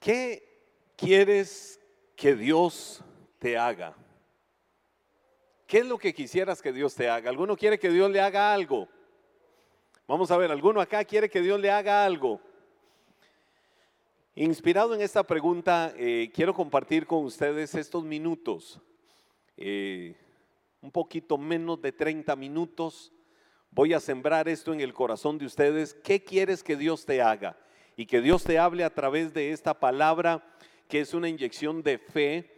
¿Qué quieres que Dios te haga? ¿Qué es lo que quisieras que Dios te haga? ¿Alguno quiere que Dios le haga algo? Vamos a ver, ¿alguno acá quiere que Dios le haga algo? Inspirado en esta pregunta, eh, quiero compartir con ustedes estos minutos, eh, un poquito menos de 30 minutos. Voy a sembrar esto en el corazón de ustedes. ¿Qué quieres que Dios te haga? Y que Dios te hable a través de esta palabra, que es una inyección de fe,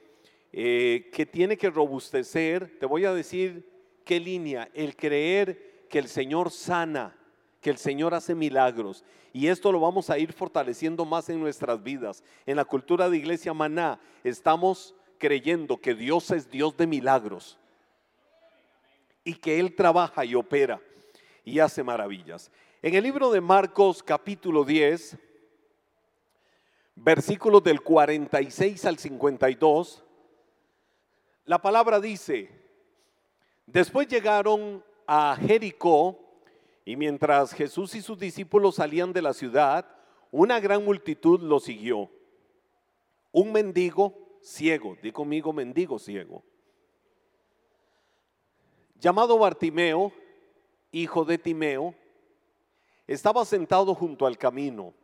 eh, que tiene que robustecer. Te voy a decir qué línea, el creer que el Señor sana, que el Señor hace milagros. Y esto lo vamos a ir fortaleciendo más en nuestras vidas. En la cultura de Iglesia Maná estamos creyendo que Dios es Dios de milagros y que Él trabaja y opera y hace maravillas. En el libro de Marcos capítulo 10, versículos del 46 al 52, la palabra dice, después llegaron a Jericó y mientras Jesús y sus discípulos salían de la ciudad, una gran multitud lo siguió. Un mendigo ciego, di conmigo mendigo ciego, llamado Bartimeo, hijo de Timeo, estaba sentado junto al camino.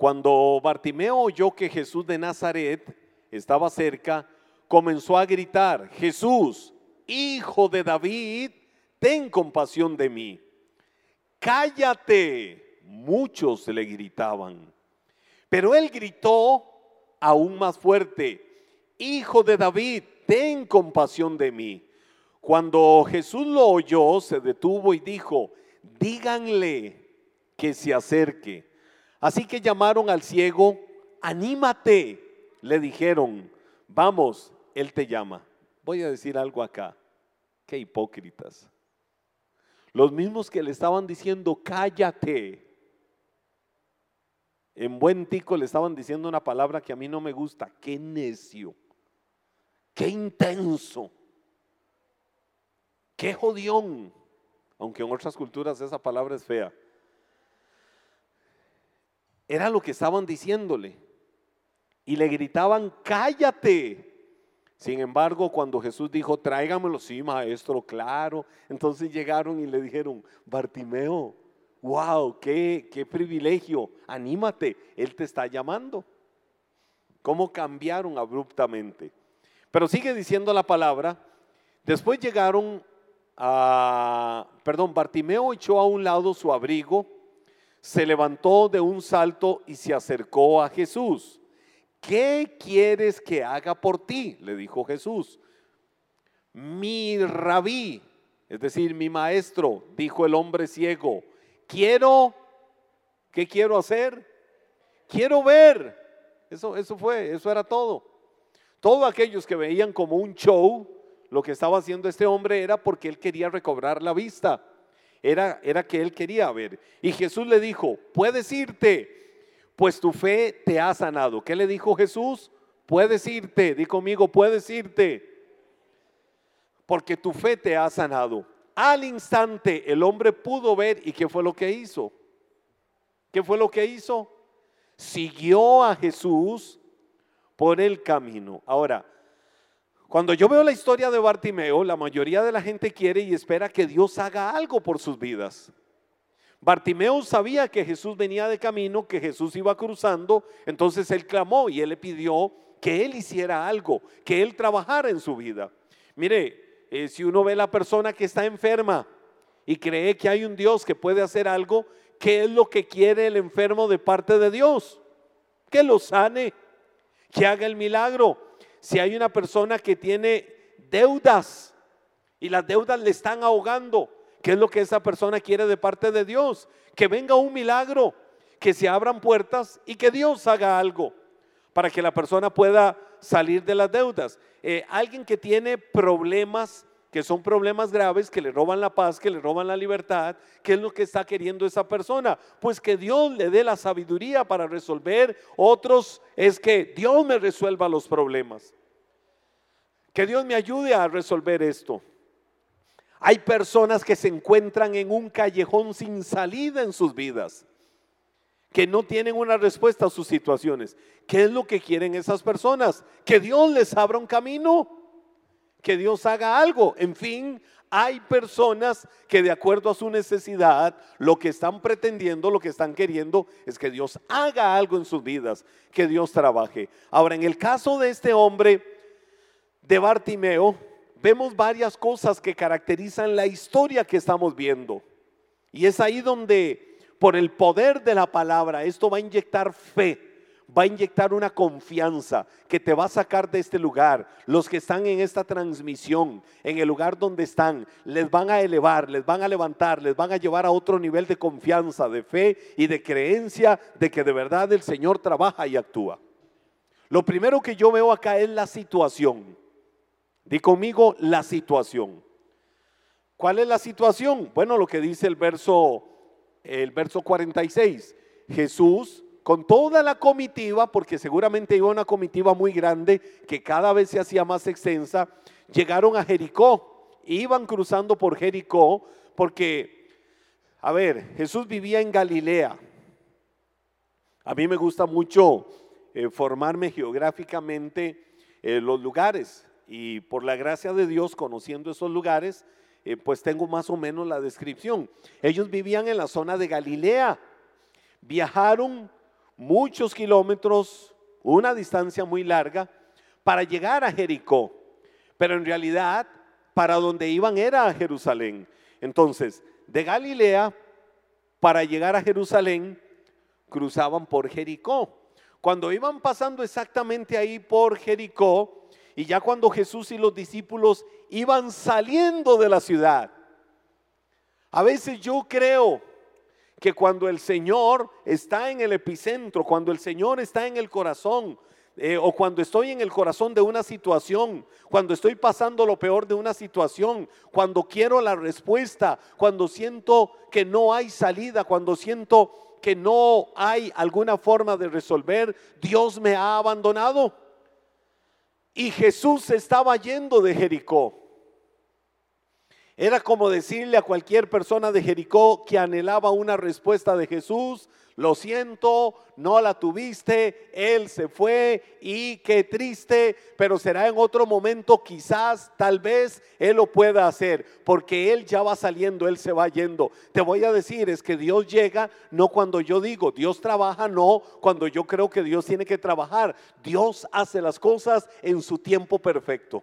Cuando Bartimeo oyó que Jesús de Nazaret estaba cerca, comenzó a gritar, Jesús, hijo de David, ten compasión de mí cállate. Muchos le gritaban. Pero él gritó aún más fuerte, Hijo de David, ten compasión de mí. Cuando Jesús lo oyó, se detuvo y dijo, díganle que se acerque. Así que llamaron al ciego, anímate, le dijeron, vamos, él te llama. Voy a decir algo acá, qué hipócritas. Los mismos que le estaban diciendo, cállate. En buen tico le estaban diciendo una palabra que a mí no me gusta, qué necio, qué intenso, qué jodión, aunque en otras culturas esa palabra es fea. Era lo que estaban diciéndole. Y le gritaban, cállate. Sin embargo, cuando Jesús dijo, tráigamelo, sí, maestro, claro. Entonces llegaron y le dijeron, Bartimeo, wow, qué, qué privilegio, anímate, Él te está llamando. ¿Cómo cambiaron abruptamente? Pero sigue diciendo la palabra. Después llegaron a, perdón, Bartimeo echó a un lado su abrigo, se levantó de un salto y se acercó a Jesús. ¿qué quieres que haga por ti? Le dijo Jesús. Mi rabí, es decir, mi maestro, dijo el hombre ciego, quiero, ¿qué quiero hacer? Quiero ver. Eso, eso fue, eso era todo. Todos aquellos que veían como un show, lo que estaba haciendo este hombre era porque él quería recobrar la vista. Era, era que él quería ver. Y Jesús le dijo, puedes irte, pues tu fe te ha sanado. ¿Qué le dijo Jesús? Puedes irte, di conmigo, puedes irte, porque tu fe te ha sanado. Al instante el hombre pudo ver y ¿qué fue lo que hizo? ¿Qué fue lo que hizo? Siguió a Jesús por el camino. Ahora, cuando yo veo la historia de Bartimeo, la mayoría de la gente quiere y espera que Dios haga algo por sus vidas. Bartimeo sabía que Jesús venía de camino, que Jesús iba cruzando, entonces él clamó y él le pidió que él hiciera algo, que él trabajara en su vida. Mire, eh, si uno ve la persona que está enferma y cree que hay un Dios que puede hacer algo, ¿qué es lo que quiere el enfermo de parte de Dios? Que lo sane, que haga el milagro. Si hay una persona que tiene deudas y las deudas le están ahogando, ¿Qué es lo que esa persona quiere de parte de Dios? Que venga un milagro, que se abran puertas y que Dios haga algo para que la persona pueda salir de las deudas. Eh, alguien que tiene problemas, que son problemas graves, que le roban la paz, que le roban la libertad, ¿qué es lo que está queriendo esa persona? Pues que Dios le dé la sabiduría para resolver. Otros es que Dios me resuelva los problemas. Que Dios me ayude a resolver esto. Hay personas que se encuentran en un callejón sin salida en sus vidas, que no tienen una respuesta a sus situaciones. ¿Qué es lo que quieren esas personas? Que Dios les abra un camino, que Dios haga algo. En fin, hay personas que de acuerdo a su necesidad, lo que están pretendiendo, lo que están queriendo es que Dios haga algo en sus vidas, que Dios trabaje. Ahora, en el caso de este hombre, de Bartimeo, vemos varias cosas que caracterizan la historia que estamos viendo. Y es ahí donde por el poder de la palabra, esto va a inyectar fe, va a inyectar una confianza que te va a sacar de este lugar. Los que están en esta transmisión, en el lugar donde están, les van a elevar, les van a levantar, les van a llevar a otro nivel de confianza, de fe y de creencia de que de verdad el Señor trabaja y actúa. Lo primero que yo veo acá es la situación. Di conmigo la situación. ¿Cuál es la situación? Bueno, lo que dice el verso el verso 46. Jesús con toda la comitiva, porque seguramente iba una comitiva muy grande que cada vez se hacía más extensa, llegaron a Jericó, iban cruzando por Jericó, porque, a ver, Jesús vivía en Galilea. A mí me gusta mucho eh, formarme geográficamente en los lugares y por la gracia de Dios, conociendo esos lugares, eh, pues tengo más o menos la descripción. Ellos vivían en la zona de Galilea, viajaron muchos kilómetros, una distancia muy larga, para llegar a Jericó, pero en realidad para donde iban era a Jerusalén. Entonces, de Galilea, para llegar a Jerusalén, cruzaban por Jericó. Cuando iban pasando exactamente ahí por Jericó, y ya cuando Jesús y los discípulos iban saliendo de la ciudad, a veces yo creo que cuando el Señor está en el epicentro, cuando el Señor está en el corazón, eh, o cuando estoy en el corazón de una situación, cuando estoy pasando lo peor de una situación, cuando quiero la respuesta, cuando siento que no hay salida, cuando siento que no hay alguna forma de resolver, Dios me ha abandonado. Y Jesús estaba yendo de Jericó. Era como decirle a cualquier persona de Jericó que anhelaba una respuesta de Jesús, lo siento, no la tuviste, Él se fue y qué triste, pero será en otro momento, quizás, tal vez Él lo pueda hacer, porque Él ya va saliendo, Él se va yendo. Te voy a decir, es que Dios llega no cuando yo digo, Dios trabaja, no cuando yo creo que Dios tiene que trabajar. Dios hace las cosas en su tiempo perfecto.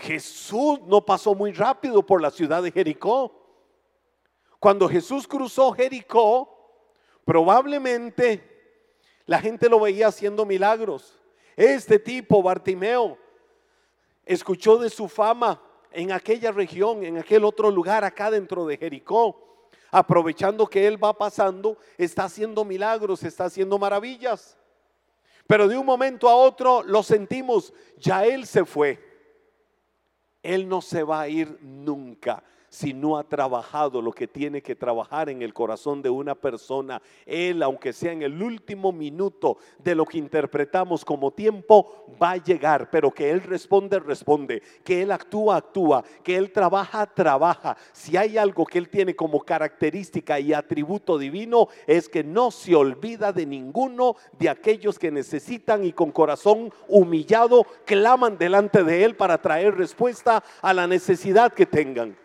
Jesús no pasó muy rápido por la ciudad de Jericó. Cuando Jesús cruzó Jericó, probablemente la gente lo veía haciendo milagros. Este tipo, Bartimeo, escuchó de su fama en aquella región, en aquel otro lugar, acá dentro de Jericó. Aprovechando que él va pasando, está haciendo milagros, está haciendo maravillas. Pero de un momento a otro lo sentimos, ya él se fue. Él no se va a ir nunca si no ha trabajado lo que tiene que trabajar en el corazón de una persona. Él, aunque sea en el último minuto de lo que interpretamos como tiempo, va a llegar, pero que Él responde, responde, que Él actúa, actúa, que Él trabaja, trabaja. Si hay algo que Él tiene como característica y atributo divino, es que no se olvida de ninguno de aquellos que necesitan y con corazón humillado claman delante de Él para traer respuesta a la necesidad que tengan.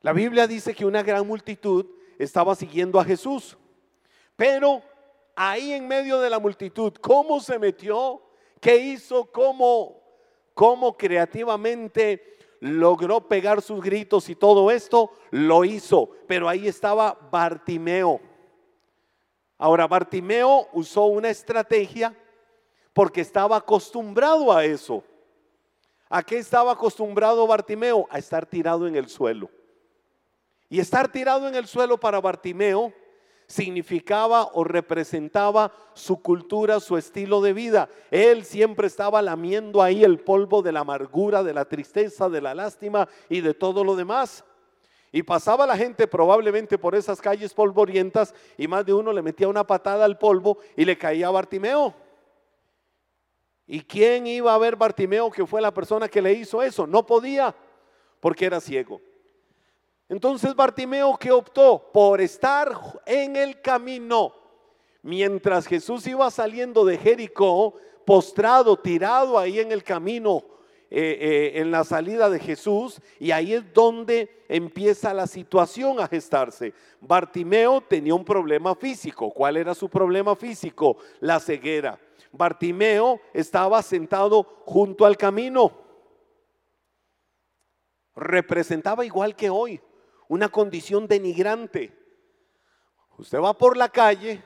La Biblia dice que una gran multitud estaba siguiendo a Jesús, pero ahí en medio de la multitud, ¿cómo se metió? ¿Qué hizo? ¿Cómo, cómo creativamente logró pegar sus gritos y todo esto? Lo hizo, pero ahí estaba Bartimeo. Ahora, Bartimeo usó una estrategia porque estaba acostumbrado a eso. ¿A qué estaba acostumbrado Bartimeo? A estar tirado en el suelo. Y estar tirado en el suelo para Bartimeo significaba o representaba su cultura, su estilo de vida. Él siempre estaba lamiendo ahí el polvo de la amargura, de la tristeza, de la lástima y de todo lo demás. Y pasaba la gente probablemente por esas calles polvorientas y más de uno le metía una patada al polvo y le caía a Bartimeo. ¿Y quién iba a ver Bartimeo que fue la persona que le hizo eso? No podía porque era ciego. Entonces Bartimeo que optó por estar en el camino. Mientras Jesús iba saliendo de Jericó, postrado, tirado ahí en el camino, eh, eh, en la salida de Jesús, y ahí es donde empieza la situación a gestarse. Bartimeo tenía un problema físico. ¿Cuál era su problema físico? La ceguera. Bartimeo estaba sentado junto al camino. Representaba igual que hoy una condición denigrante. Usted va por la calle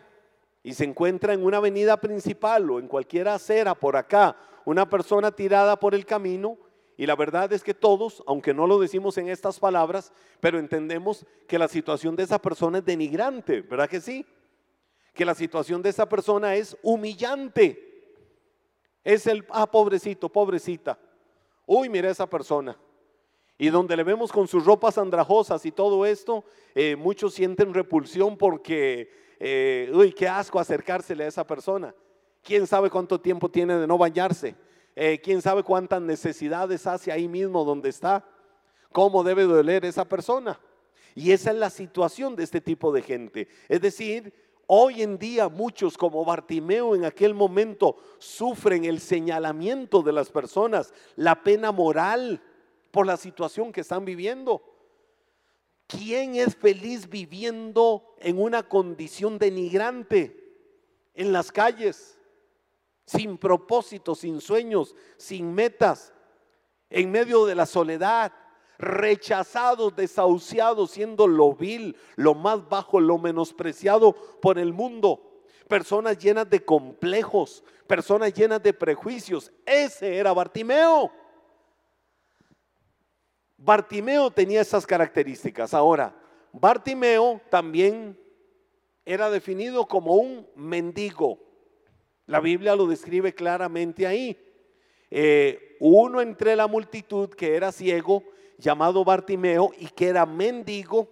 y se encuentra en una avenida principal o en cualquier acera por acá, una persona tirada por el camino, y la verdad es que todos, aunque no lo decimos en estas palabras, pero entendemos que la situación de esa persona es denigrante, ¿verdad que sí? Que la situación de esa persona es humillante. Es el, ah, pobrecito, pobrecita. Uy, mira esa persona. Y donde le vemos con sus ropas andrajosas y todo esto, eh, muchos sienten repulsión porque, eh, uy, qué asco acercársele a esa persona. ¿Quién sabe cuánto tiempo tiene de no bañarse? Eh, ¿Quién sabe cuántas necesidades hace ahí mismo donde está? ¿Cómo debe doler esa persona? Y esa es la situación de este tipo de gente. Es decir, hoy en día muchos como Bartimeo en aquel momento sufren el señalamiento de las personas, la pena moral por la situación que están viviendo. ¿Quién es feliz viviendo en una condición denigrante en las calles? Sin propósito, sin sueños, sin metas, en medio de la soledad, rechazados, desahuciados, siendo lo vil, lo más bajo, lo menospreciado por el mundo. Personas llenas de complejos, personas llenas de prejuicios. Ese era Bartimeo. Bartimeo tenía esas características. Ahora, Bartimeo también era definido como un mendigo. La Biblia lo describe claramente ahí. Eh, uno entre la multitud que era ciego, llamado Bartimeo, y que era mendigo.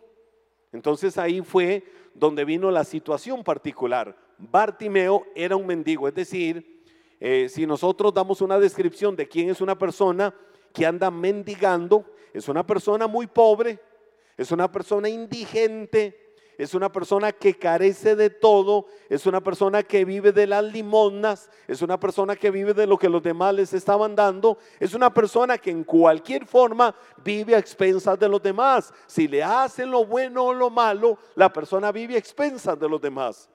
Entonces ahí fue donde vino la situación particular. Bartimeo era un mendigo, es decir, eh, si nosotros damos una descripción de quién es una persona que anda mendigando, es una persona muy pobre, es una persona indigente, es una persona que carece de todo, es una persona que vive de las limonas, es una persona que vive de lo que los demás les estaban dando, es una persona que en cualquier forma vive a expensas de los demás. Si le hacen lo bueno o lo malo, la persona vive a expensas de los demás,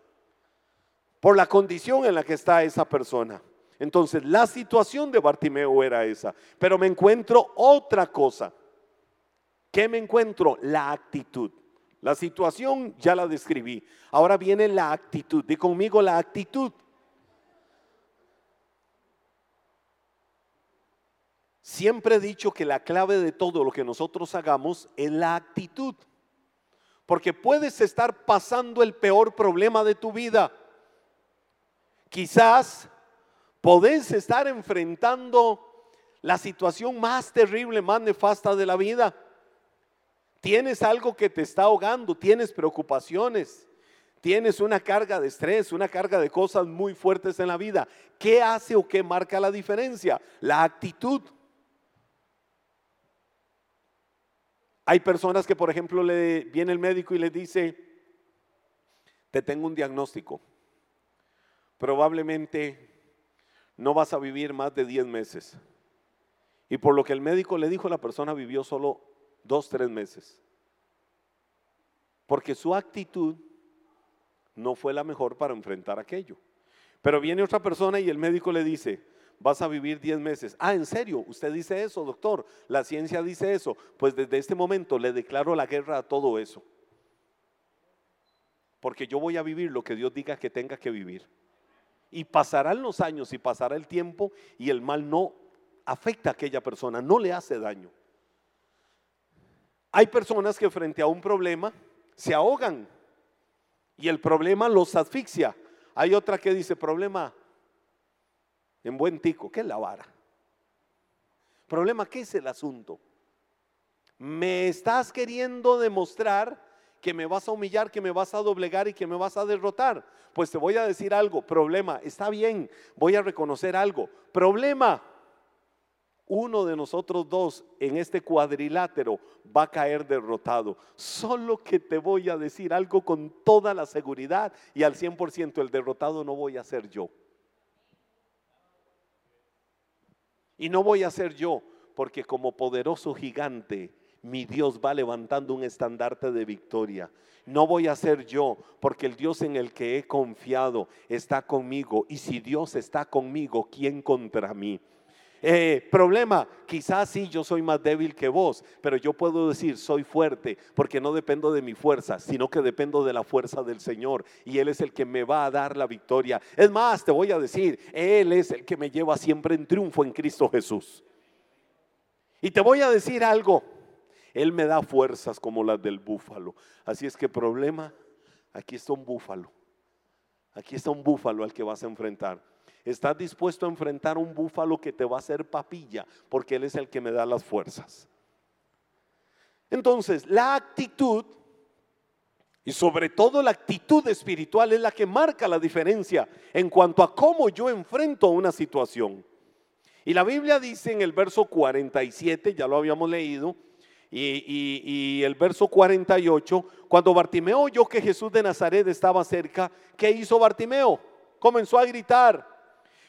por la condición en la que está esa persona. Entonces, la situación de Bartimeo era esa, pero me encuentro otra cosa. ¿Qué me encuentro? La actitud. La situación ya la describí. Ahora viene la actitud. Di conmigo la actitud. Siempre he dicho que la clave de todo lo que nosotros hagamos es la actitud. Porque puedes estar pasando el peor problema de tu vida. Quizás podés estar enfrentando la situación más terrible, más nefasta de la vida tienes algo que te está ahogando, tienes preocupaciones, tienes una carga de estrés, una carga de cosas muy fuertes en la vida. ¿Qué hace o qué marca la diferencia? La actitud. Hay personas que, por ejemplo, le viene el médico y le dice, te tengo un diagnóstico. Probablemente no vas a vivir más de 10 meses. Y por lo que el médico le dijo, la persona vivió solo dos, tres meses. Porque su actitud no fue la mejor para enfrentar aquello. Pero viene otra persona y el médico le dice, vas a vivir diez meses. Ah, ¿en serio? ¿Usted dice eso, doctor? La ciencia dice eso. Pues desde este momento le declaro la guerra a todo eso. Porque yo voy a vivir lo que Dios diga que tenga que vivir. Y pasarán los años y pasará el tiempo y el mal no afecta a aquella persona, no le hace daño. Hay personas que frente a un problema se ahogan y el problema los asfixia. Hay otra que dice problema en buen tico, ¿qué es la vara? Problema, ¿qué es el asunto? Me estás queriendo demostrar que me vas a humillar, que me vas a doblegar y que me vas a derrotar. Pues te voy a decir algo, problema, está bien, voy a reconocer algo. Problema, uno de nosotros dos en este cuadrilátero va a caer derrotado. Solo que te voy a decir algo con toda la seguridad y al 100% el derrotado no voy a ser yo. Y no voy a ser yo, porque como poderoso gigante, mi Dios va levantando un estandarte de victoria. No voy a ser yo, porque el Dios en el que he confiado está conmigo. Y si Dios está conmigo, ¿quién contra mí? Eh, problema, quizás sí yo soy más débil que vos, pero yo puedo decir soy fuerte porque no dependo de mi fuerza, sino que dependo de la fuerza del Señor y Él es el que me va a dar la victoria. Es más, te voy a decir, Él es el que me lleva siempre en triunfo en Cristo Jesús. Y te voy a decir algo, Él me da fuerzas como las del búfalo. Así es que problema, aquí está un búfalo. Aquí está un búfalo al que vas a enfrentar. Estás dispuesto a enfrentar un búfalo que te va a hacer papilla, porque Él es el que me da las fuerzas. Entonces, la actitud, y sobre todo la actitud espiritual, es la que marca la diferencia en cuanto a cómo yo enfrento una situación. Y la Biblia dice en el verso 47, ya lo habíamos leído, y, y, el verso 48, cuando Bartimeo oyó que Jesús de Nazaret estaba cerca, ¿qué hizo Bartimeo? Comenzó a gritar,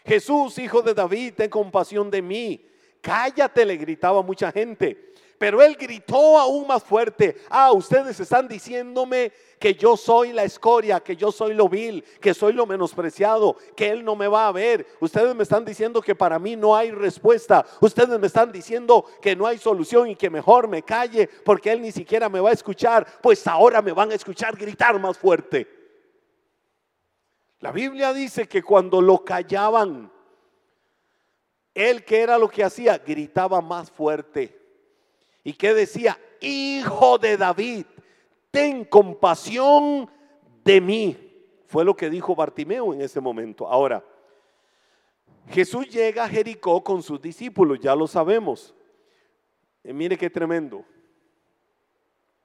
Jesús, hijo de David, ten compasión de mí. Cállate, le gritaba mucha gente. Pero él gritó aún más fuerte, ah, ustedes están diciéndome que yo soy la escoria, que yo soy lo vil, que soy lo menospreciado, que él no me va a ver. Ustedes me están diciendo que para mí no hay respuesta. Ustedes me están diciendo que no hay solución y que mejor me calle porque él ni siquiera me va a escuchar. Pues ahora me van a escuchar gritar más fuerte. La Biblia dice que cuando lo callaban, él que era lo que hacía, gritaba más fuerte. ¿Y que decía? Hijo de David, ten compasión de mí. Fue lo que dijo Bartimeo en ese momento. Ahora, Jesús llega a Jericó con sus discípulos, ya lo sabemos. Y mire qué tremendo.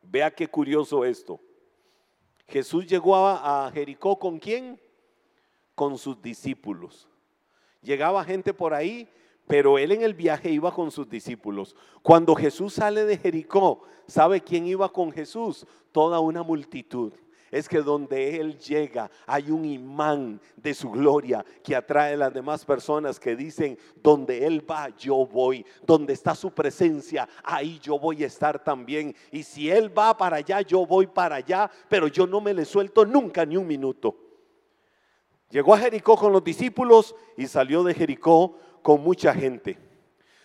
Vea qué curioso esto. Jesús llegó a, a Jericó con quién? Con sus discípulos. Llegaba gente por ahí, pero él en el viaje iba con sus discípulos. Cuando Jesús sale de Jericó, ¿sabe quién iba con Jesús? Toda una multitud. Es que donde Él llega hay un imán de su gloria que atrae a las demás personas que dicen, donde Él va, yo voy. Donde está su presencia, ahí yo voy a estar también. Y si Él va para allá, yo voy para allá, pero yo no me le suelto nunca ni un minuto. Llegó a Jericó con los discípulos y salió de Jericó con mucha gente.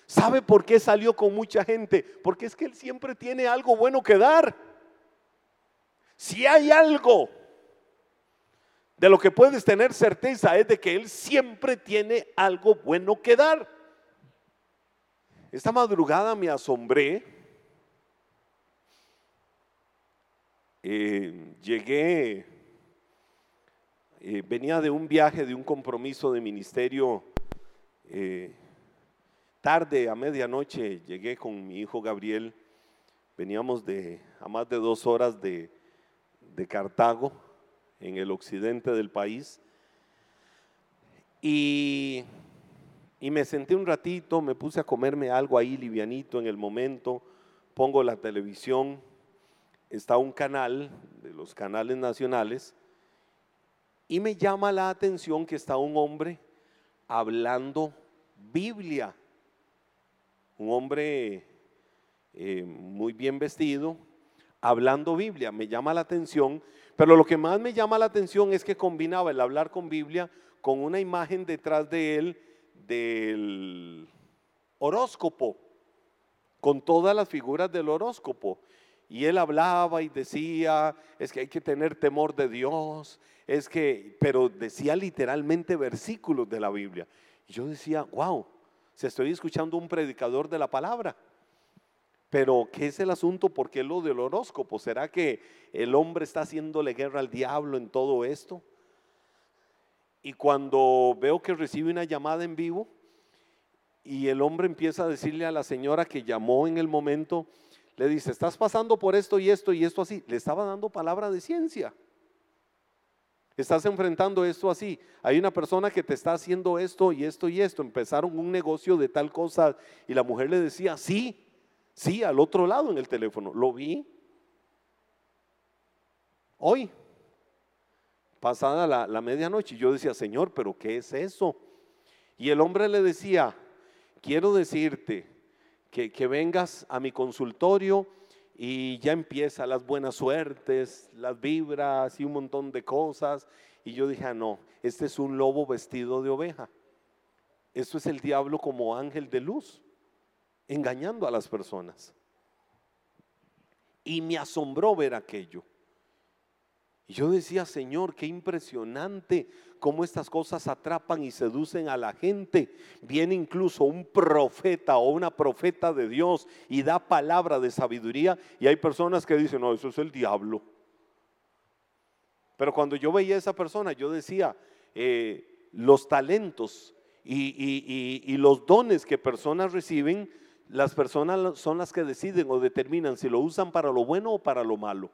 ¿Sabe por qué salió con mucha gente? Porque es que Él siempre tiene algo bueno que dar. Si hay algo de lo que puedes tener certeza es de que Él siempre tiene algo bueno que dar. Esta madrugada me asombré. Eh, llegué eh, venía de un viaje, de un compromiso de ministerio. Eh, tarde, a medianoche, llegué con mi hijo Gabriel. Veníamos de a más de dos horas de, de Cartago, en el occidente del país. Y, y me senté un ratito, me puse a comerme algo ahí livianito en el momento. Pongo la televisión, está un canal de los canales nacionales y me llama la atención que está un hombre hablando Biblia. Un hombre eh, muy bien vestido, hablando Biblia. Me llama la atención, pero lo que más me llama la atención es que combinaba el hablar con Biblia con una imagen detrás de él del horóscopo, con todas las figuras del horóscopo. Y él hablaba y decía, es que hay que tener temor de Dios, es que, pero decía literalmente versículos de la Biblia. Y yo decía, wow, se estoy escuchando un predicador de la palabra. Pero, ¿qué es el asunto? ¿Por qué lo del horóscopo? ¿Será que el hombre está haciéndole guerra al diablo en todo esto? Y cuando veo que recibe una llamada en vivo y el hombre empieza a decirle a la señora que llamó en el momento, le dice, estás pasando por esto y esto y esto así. Le estaba dando palabra de ciencia. Estás enfrentando esto así. Hay una persona que te está haciendo esto y esto y esto. Empezaron un negocio de tal cosa y la mujer le decía, sí, sí, al otro lado en el teléfono. Lo vi. Hoy, pasada la, la medianoche, yo decía, Señor, pero ¿qué es eso? Y el hombre le decía, quiero decirte que, vengas a mi consultorio y ya empieza las buenas suertes, las vibras y un montón de cosas. Y yo dije, ah, no, este es un lobo vestido de oveja. Esto es el diablo como ángel de luz, engañando a las personas. Y me asombró ver aquello. Y yo decía, Señor, qué impresionante cómo estas cosas atrapan y seducen a la gente. Viene incluso un profeta o una profeta de Dios y da palabra de sabiduría y hay personas que dicen, no, eso es el diablo. Pero cuando yo veía a esa persona, yo decía, eh, los talentos y, y los dones que personas reciben, las personas son las que deciden o determinan si lo usan para lo bueno o para lo malo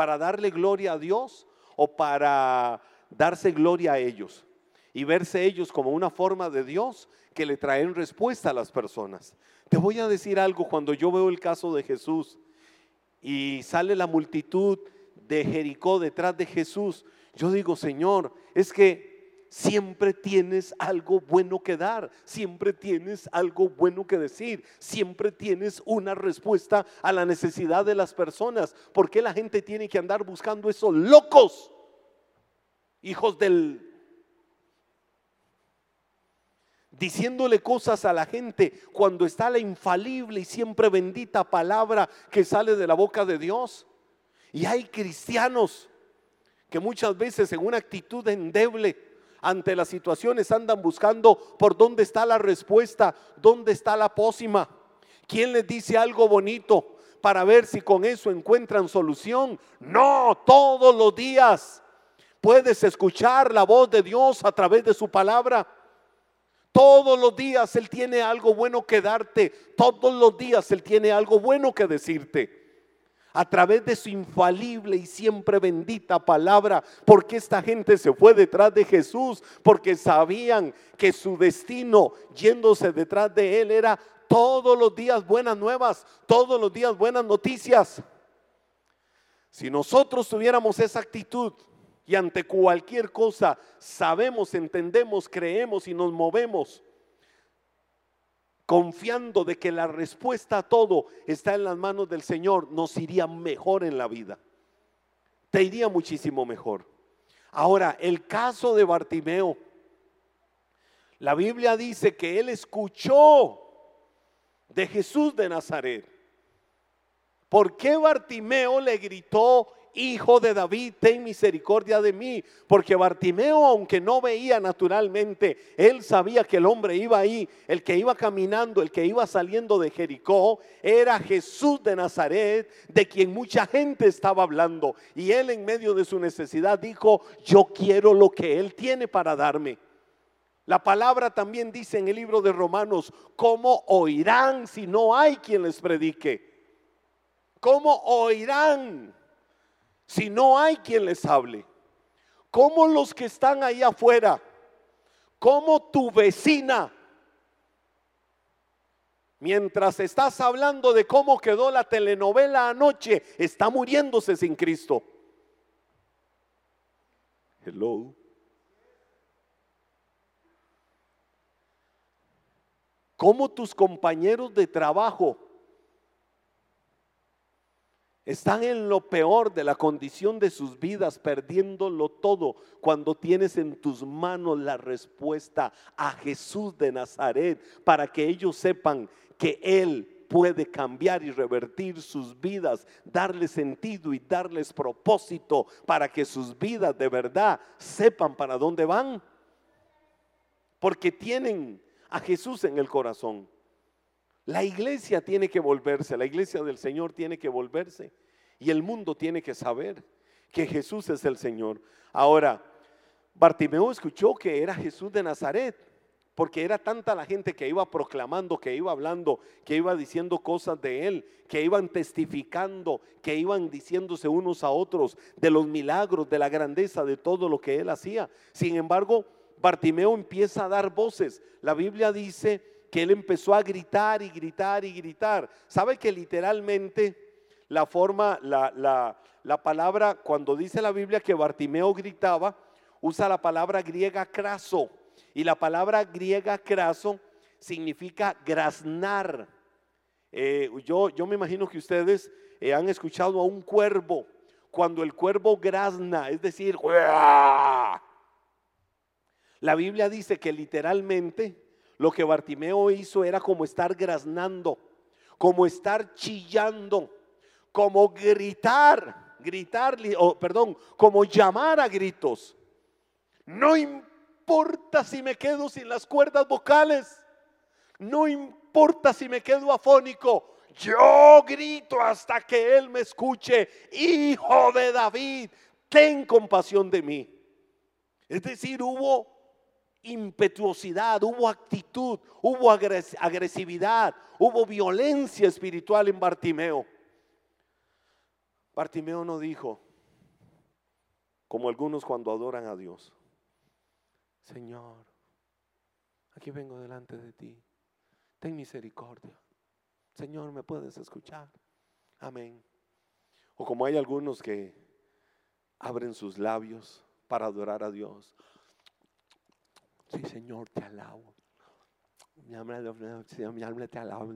para darle gloria a Dios o para darse gloria a ellos y verse ellos como una forma de Dios que le traen respuesta a las personas. Te voy a decir algo cuando yo veo el caso de Jesús y sale la multitud de Jericó detrás de Jesús, yo digo, Señor, es que siempre tienes algo bueno que dar, siempre tienes algo bueno que decir, siempre tienes una respuesta a la necesidad de las personas. ¿Por qué la gente tiene que andar buscando esos locos? Hijos del... diciéndole cosas a la gente cuando está la infalible y siempre bendita palabra que sale de la boca de Dios. Y hay cristianos que muchas veces en una actitud endeble ante las situaciones andan buscando por dónde está la respuesta, dónde está la pócima. ¿Quién les dice algo bonito para ver si con eso encuentran solución? No, todos los días puedes escuchar la voz de Dios a través de su palabra. Todos los días Él tiene algo bueno que darte. Todos los días Él tiene algo bueno que decirte a través de su infalible y siempre bendita palabra, porque esta gente se fue detrás de Jesús, porque sabían que su destino yéndose detrás de él era todos los días buenas nuevas, todos los días buenas noticias. Si nosotros tuviéramos esa actitud y ante cualquier cosa sabemos, entendemos, creemos y nos movemos, confiando de que la respuesta a todo está en las manos del Señor, nos iría mejor en la vida. Te iría muchísimo mejor. Ahora, el caso de Bartimeo. La Biblia dice que él escuchó de Jesús de Nazaret. ¿Por qué Bartimeo le gritó Hijo de David, ten misericordia de mí. Porque Bartimeo, aunque no veía naturalmente, él sabía que el hombre iba ahí, el que iba caminando, el que iba saliendo de Jericó, era Jesús de Nazaret, de quien mucha gente estaba hablando. Y él en medio de su necesidad dijo, yo quiero lo que él tiene para darme. La palabra también dice en el libro de Romanos, ¿cómo oirán si no hay quien les predique? ¿Cómo oirán si no hay quien les hable? ¿Cómo los que están ahí afuera? ¿Cómo tu vecina? Mientras estás hablando de cómo quedó la telenovela anoche, está muriéndose sin Cristo. Hello. ¿Cómo tus compañeros de trabajo están en lo peor de la condición de sus vidas, perdiéndolo todo, cuando tienes en tus manos la respuesta a Jesús de Nazaret, para que ellos sepan que Él puede cambiar y revertir sus vidas, darles sentido y darles propósito para que sus vidas de verdad sepan para dónde van. Porque tienen a Jesús en el corazón. La iglesia tiene que volverse, la iglesia del Señor tiene que volverse y el mundo tiene que saber que Jesús es el Señor. Ahora, Bartimeo escuchó que era Jesús de Nazaret. porque era tanta la gente que iba proclamando, que iba hablando, que iba diciendo cosas de él, que iban testificando, que iban diciéndose unos a otros de los milagros, de la grandeza, de todo lo que él hacía. Sin embargo, Bartimeo empieza a dar voces. La Biblia dice que él empezó a gritar y gritar y gritar. ¿Sabe que literalmente la forma, la, la palabra, cuando dice la Biblia que Bartimeo gritaba, usa la palabra griega craso? Y la palabra griega craso significa graznar. Eh, yo, yo me imagino que ustedes eh, han escuchado a un cuervo. Cuando el cuervo grazna, es decir, la Biblia dice que literalmente lo que Bartimeo hizo era como estar graznando, como estar chillando, como gritar, gritar, o, perdón, como llamar a gritos. No importa si me quedo sin las cuerdas vocales. No importa si me quedo afónico. Yo grito hasta que Él me escuche. Hijo de David, ten compasión de mí. Es decir, hubo impetuosidad, hubo actitud, hubo agresividad, hubo violencia espiritual en Bartimeo. Bartimeo no dijo, como algunos cuando adoran a Dios, Señor, aquí vengo delante de ti. Ten misericordia. Señor, ¿me puedes escuchar? Amén. O como hay algunos que abren sus labios para adorar a Dios. Sí, Señor, te alabo. Mi alma, mi te alaba.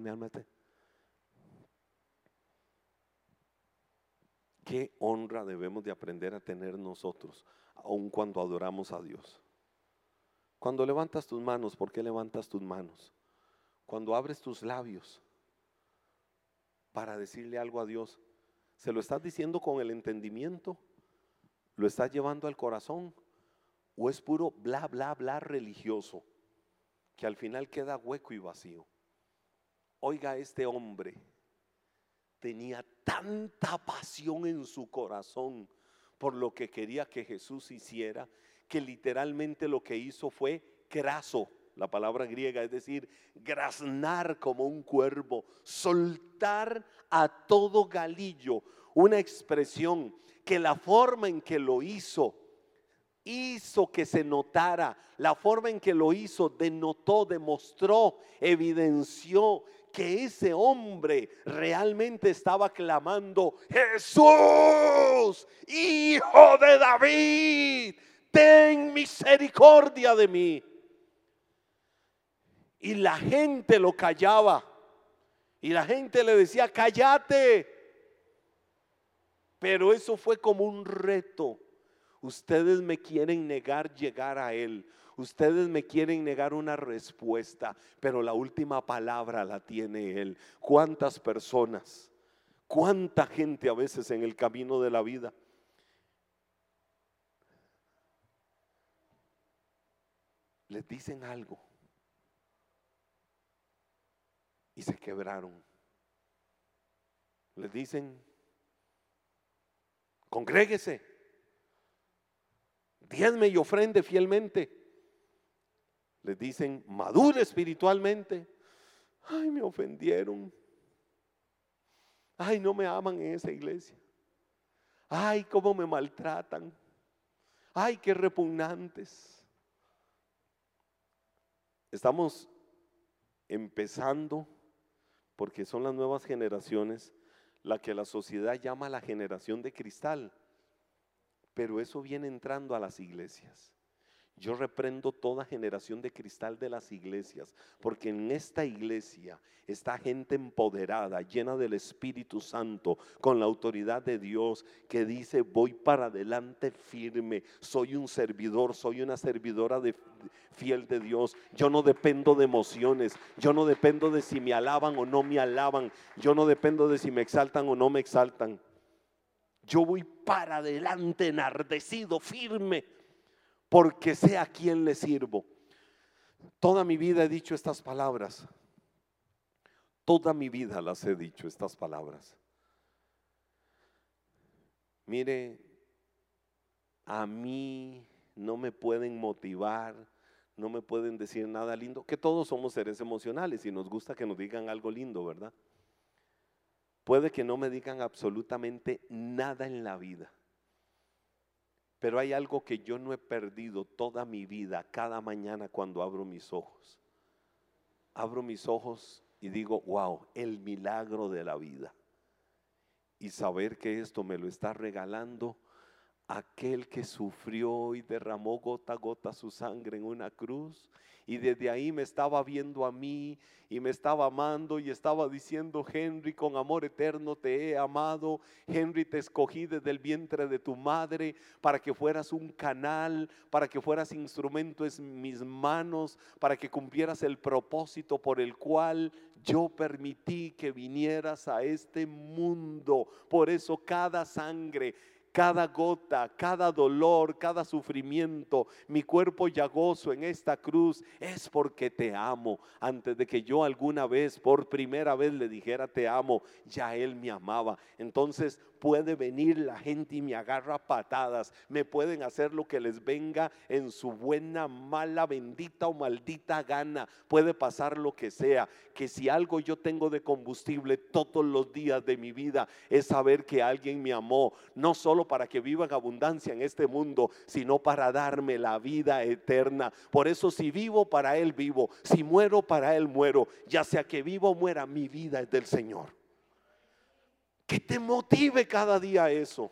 Qué honra debemos de aprender a tener nosotros, aun cuando adoramos a Dios. Cuando levantas tus manos, ¿por qué levantas tus manos? Cuando abres tus labios para decirle algo a Dios, ¿se lo estás diciendo con el entendimiento? ¿Lo estás llevando al corazón? ¿O es puro bla, bla, bla religioso que al final queda hueco y vacío? Oiga, este hombre tenía tanta pasión en su corazón por lo que quería que Jesús hiciera que literalmente lo que hizo fue craso, la palabra griega, es decir, graznar como un cuervo, soltar a todo galillo, una expresión que la forma en que lo hizo, hizo que se notara, la forma en que lo hizo denotó, demostró, evidenció que ese hombre realmente estaba clamando, Jesús, hijo de David, ten misericordia de mí. Y la gente lo callaba. Y la gente le decía, cállate. Pero eso fue como un reto. Ustedes me quieren negar llegar a Él. Ustedes me quieren negar una respuesta, pero la última palabra la tiene Él. ¿Cuántas personas? ¿Cuánta gente a veces en el camino de la vida les dicen algo y se quebraron. Les dicen, congréguese, diezme y ofrende fielmente. Les dicen, madure espiritualmente. Ay, me ofendieron. Ay, no me aman en esa iglesia. Ay, cómo me maltratan. Ay, qué repugnantes. Estamos empezando, porque son las nuevas generaciones, la que la sociedad llama la generación de cristal, pero eso viene entrando a las iglesias. Yo reprendo toda generación de cristal de las iglesias, porque en esta iglesia está gente empoderada, llena del Espíritu Santo, con la autoridad de Dios, que dice, voy para adelante firme, soy un servidor, soy una servidora de, fiel de Dios. Yo no dependo de emociones, yo no dependo de si me alaban o no me alaban, yo no dependo de si me exaltan o no me exaltan. Yo voy para adelante, enardecido, firme porque sé a quién le sirvo. Toda mi vida he dicho estas palabras. Toda mi vida las he dicho estas palabras. Mire, a mí no me pueden motivar, no me pueden decir nada lindo, que todos somos seres emocionales y nos gusta que nos digan algo lindo, ¿verdad? Puede que no me digan absolutamente nada en la vida, pero hay algo que yo no he perdido toda mi vida, cada mañana cuando abro mis ojos. Abro mis ojos y digo, wow, el milagro de la vida. Y saber que esto me lo está regalando aquel que sufrió y derramó gota a gota su sangre en una cruz. Y desde ahí me estaba viendo a mí y me estaba amando y estaba diciendo, Henry, con amor eterno te he amado. Henry, te escogí desde el vientre de tu madre para que fueras un canal, para que fueras instrumento en mis manos, para que cumplieras el propósito por el cual yo permití que vinieras a este mundo. Por eso cada sangre cada gota, cada dolor, cada sufrimiento, mi cuerpo llagoso en esta cruz, es porque te amo. Antes de que yo alguna vez, por primera vez le dijera te amo, ya Él me amaba. Entonces puede venir la gente y me agarra patadas, me pueden hacer lo que les venga en su buena, mala, bendita o maldita gana, puede pasar lo que sea, que si algo yo tengo de combustible todos los días de mi vida es saber que alguien me amó, no solo para que viva en abundancia en este mundo, sino para darme la vida eterna. Por eso si vivo para Él vivo, si muero para Él muero, ya sea que vivo o muera, mi vida es del Señor. Que te motive cada día eso.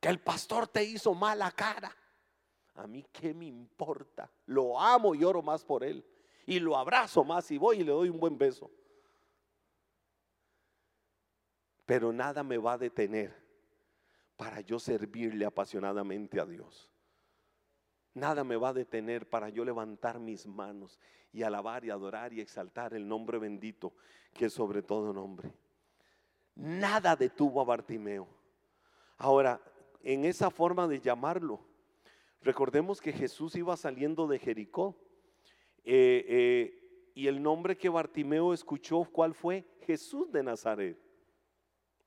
Que el pastor te hizo mala cara. A mí qué me importa. Lo amo y oro más por él. Y lo abrazo más y voy y le doy un buen beso. Pero nada me va a detener para yo servirle apasionadamente a Dios. Nada me va a detener para yo levantar mis manos y alabar y adorar y exaltar el nombre bendito que es sobre todo nombre. Nada detuvo a Bartimeo. Ahora, en esa forma de llamarlo, recordemos que Jesús iba saliendo de Jericó eh, eh, y el nombre que Bartimeo escuchó, ¿cuál fue? Jesús de Nazaret.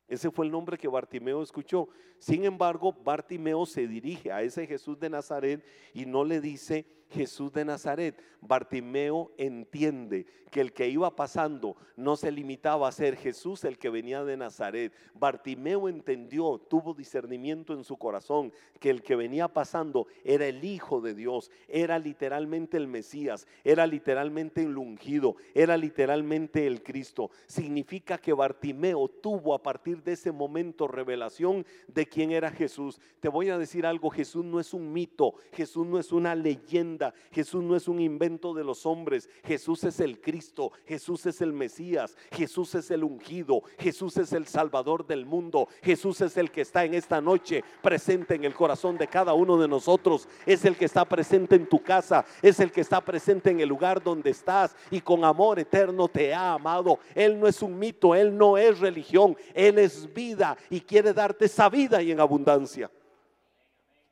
Ese fue el nombre que Bartimeo escuchó. Sin embargo, Bartimeo se dirige a ese Jesús de Nazaret y no le dice, Jesús de Nazaret. Bartimeo entiende que el que iba pasando no se limitaba a ser Jesús el que venía de Nazaret. Bartimeo entendió, tuvo discernimiento en su corazón que el que venía pasando era el Hijo de Dios, era literalmente el Mesías, era literalmente el ungido, era literalmente el Cristo. Significa que Bartimeo tuvo a partir de ese momento revelación de quién era Jesús. Te voy a decir algo, Jesús no es un mito, Jesús no es una leyenda Jesús no es un invento de los hombres. Jesús es el Cristo. Jesús es el Mesías. Jesús es el ungido. Jesús es el Salvador del mundo. Jesús es el que está en esta noche presente en el corazón de cada uno de nosotros. Es el que está presente en tu casa. Es el que está presente en el lugar donde estás y con amor eterno te ha amado. Él no es un mito. Él no es religión. Él es vida y quiere darte esa vida y en abundancia.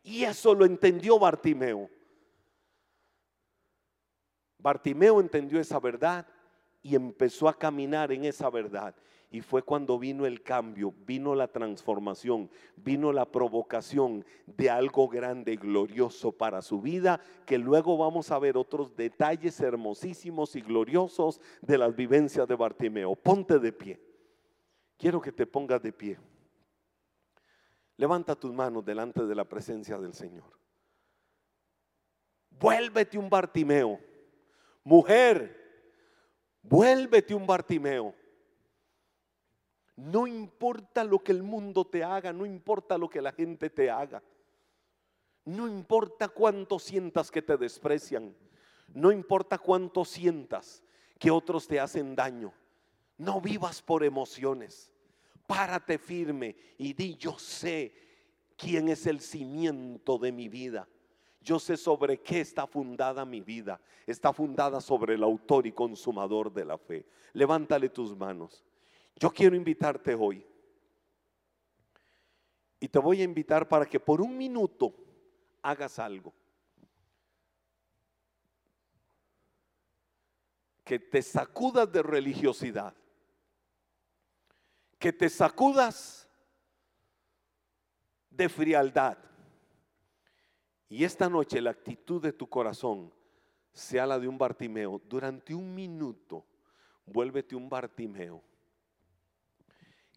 Y eso lo entendió Bartimeo. Bartimeo entendió esa verdad y empezó a caminar en esa verdad. Y fue cuando vino el cambio, vino la transformación, vino la provocación de algo grande y glorioso para su vida, que luego vamos a ver otros detalles hermosísimos y gloriosos de las vivencias de Bartimeo. Ponte de pie. Quiero que te pongas de pie. Levanta tus manos delante de la presencia del Señor. Vuélvete un Bartimeo mujer, vuélvete un Bartimeo. No importa lo que el mundo te haga, no importa lo que la gente te haga. No importa cuánto sientas que te desprecian. No importa cuánto sientas que otros te hacen daño. No vivas por emociones. Párate firme y di, yo sé quién es el cimiento de mi vida. Yo sé sobre qué está fundada mi vida. Está fundada sobre el autor y consumador de la fe. Levántale tus manos. Yo quiero invitarte hoy. Y te voy a invitar para que por un minuto hagas algo. Que te sacudas de religiosidad. Que te sacudas de frialdad y esta noche la actitud de tu corazón sea la de un Bartimeo, durante un minuto, vuélvete un Bartimeo.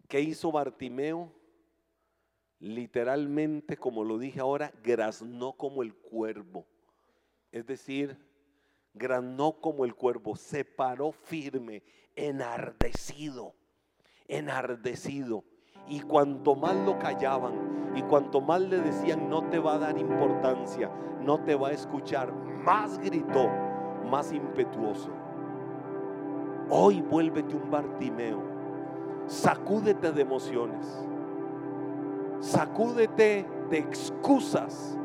¿Qué hizo Bartimeo? Literalmente, como lo dije ahora, graznó como el cuervo. Es decir, granó como el cuervo, se paró firme, enardecido, enardecido. Y cuanto más lo callaban y cuanto más le decían no te va a dar importancia, no te va a escuchar, más gritó, más impetuoso. Hoy vuélvete un Bartimeo, sacúdete de emociones, sacúdete de excusas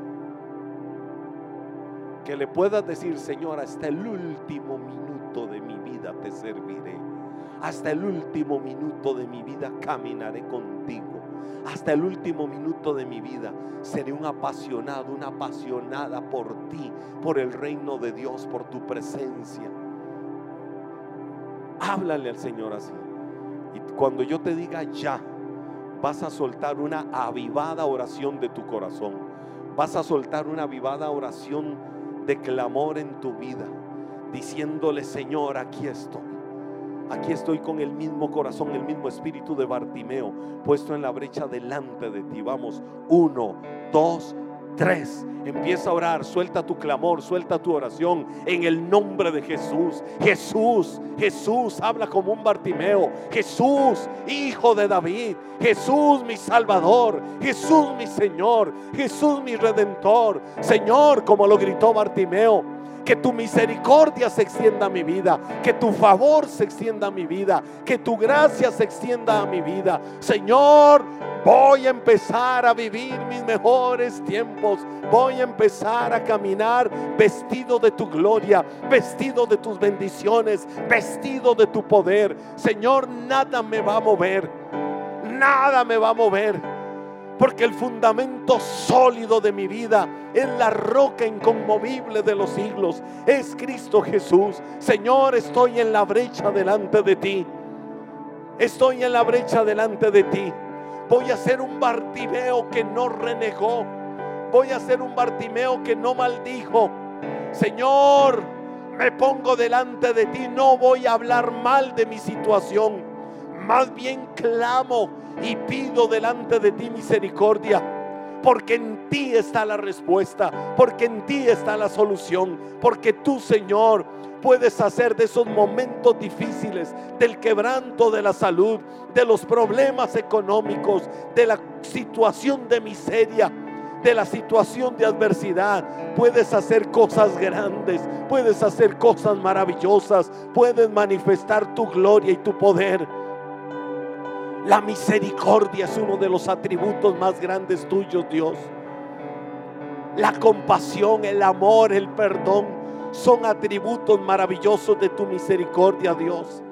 que le puedas decir, Señor, hasta el último minuto de mi vida te serviré. Hasta el último minuto de mi vida caminaré contigo. Hasta el último minuto de mi vida seré un apasionado, una apasionada por ti, por el reino de Dios, por tu presencia. Háblale al Señor así. Y cuando yo te diga ya, vas a soltar una avivada oración de tu corazón. Vas a soltar una avivada oración de clamor en tu vida, diciéndole, Señor, aquí estoy. Aquí estoy con el mismo corazón, el mismo espíritu de Bartimeo, puesto en la brecha delante de ti. Vamos, uno, dos, Tres, empieza a orar, suelta tu clamor, suelta tu oración en el nombre de Jesús. Jesús, Jesús, habla como un Bartimeo. Jesús, hijo de David. Jesús, mi Salvador. Jesús, mi Señor. Jesús, mi Redentor. Señor, como lo gritó Bartimeo. Que tu misericordia se extienda a mi vida. Que tu favor se extienda a mi vida. Que tu gracia se extienda a mi vida. Señor, voy a empezar a vivir mis mejores tiempos. Voy a empezar a caminar vestido de tu gloria, vestido de tus bendiciones, vestido de tu poder. Señor, nada me va a mover. Nada me va a mover porque el fundamento sólido de mi vida es la roca inconmovible de los siglos. Es Cristo Jesús. Señor, estoy en la brecha delante de ti. Estoy en la brecha delante de ti. Voy a ser un Bartimeo que no renegó. Voy a ser un Bartimeo que no maldijo. Señor, me pongo delante de ti. No voy a hablar mal de mi situación. Más bien clamo y pido delante de ti misericordia. Porque en ti está la respuesta, porque en ti está la solución, porque tú, Señor, puedes hacer de esos momentos difíciles, del quebranto de la salud, de los problemas económicos, de la situación de miseria, de la situación de adversidad. Puedes hacer cosas grandes, puedes hacer cosas maravillosas, puedes manifestar tu gloria y tu poder. La misericordia es uno de los atributos más grandes tuyos, Dios. La compasión, el amor, el perdón son atributos maravillosos de tu misericordia, Dios.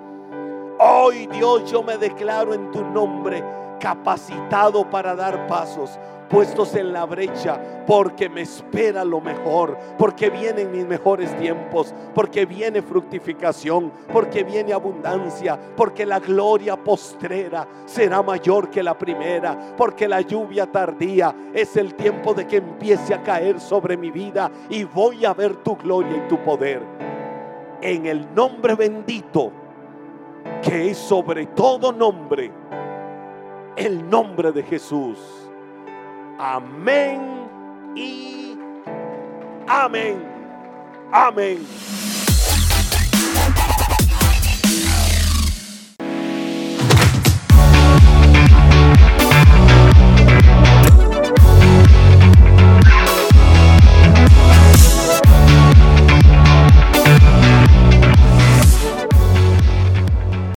Hoy, Dios, yo me declaro en tu nombre capacitado para dar pasos puestos en la brecha porque me espera lo mejor, porque vienen mis mejores tiempos, porque viene fructificación, porque viene abundancia, porque la gloria postrera será mayor que la primera, porque la lluvia tardía es el tiempo de que empiece a caer sobre mi vida y voy a ver tu gloria y tu poder. En el nombre bendito que es sobre todo nombre, el nombre de Jesús. Amén y amén. Amén.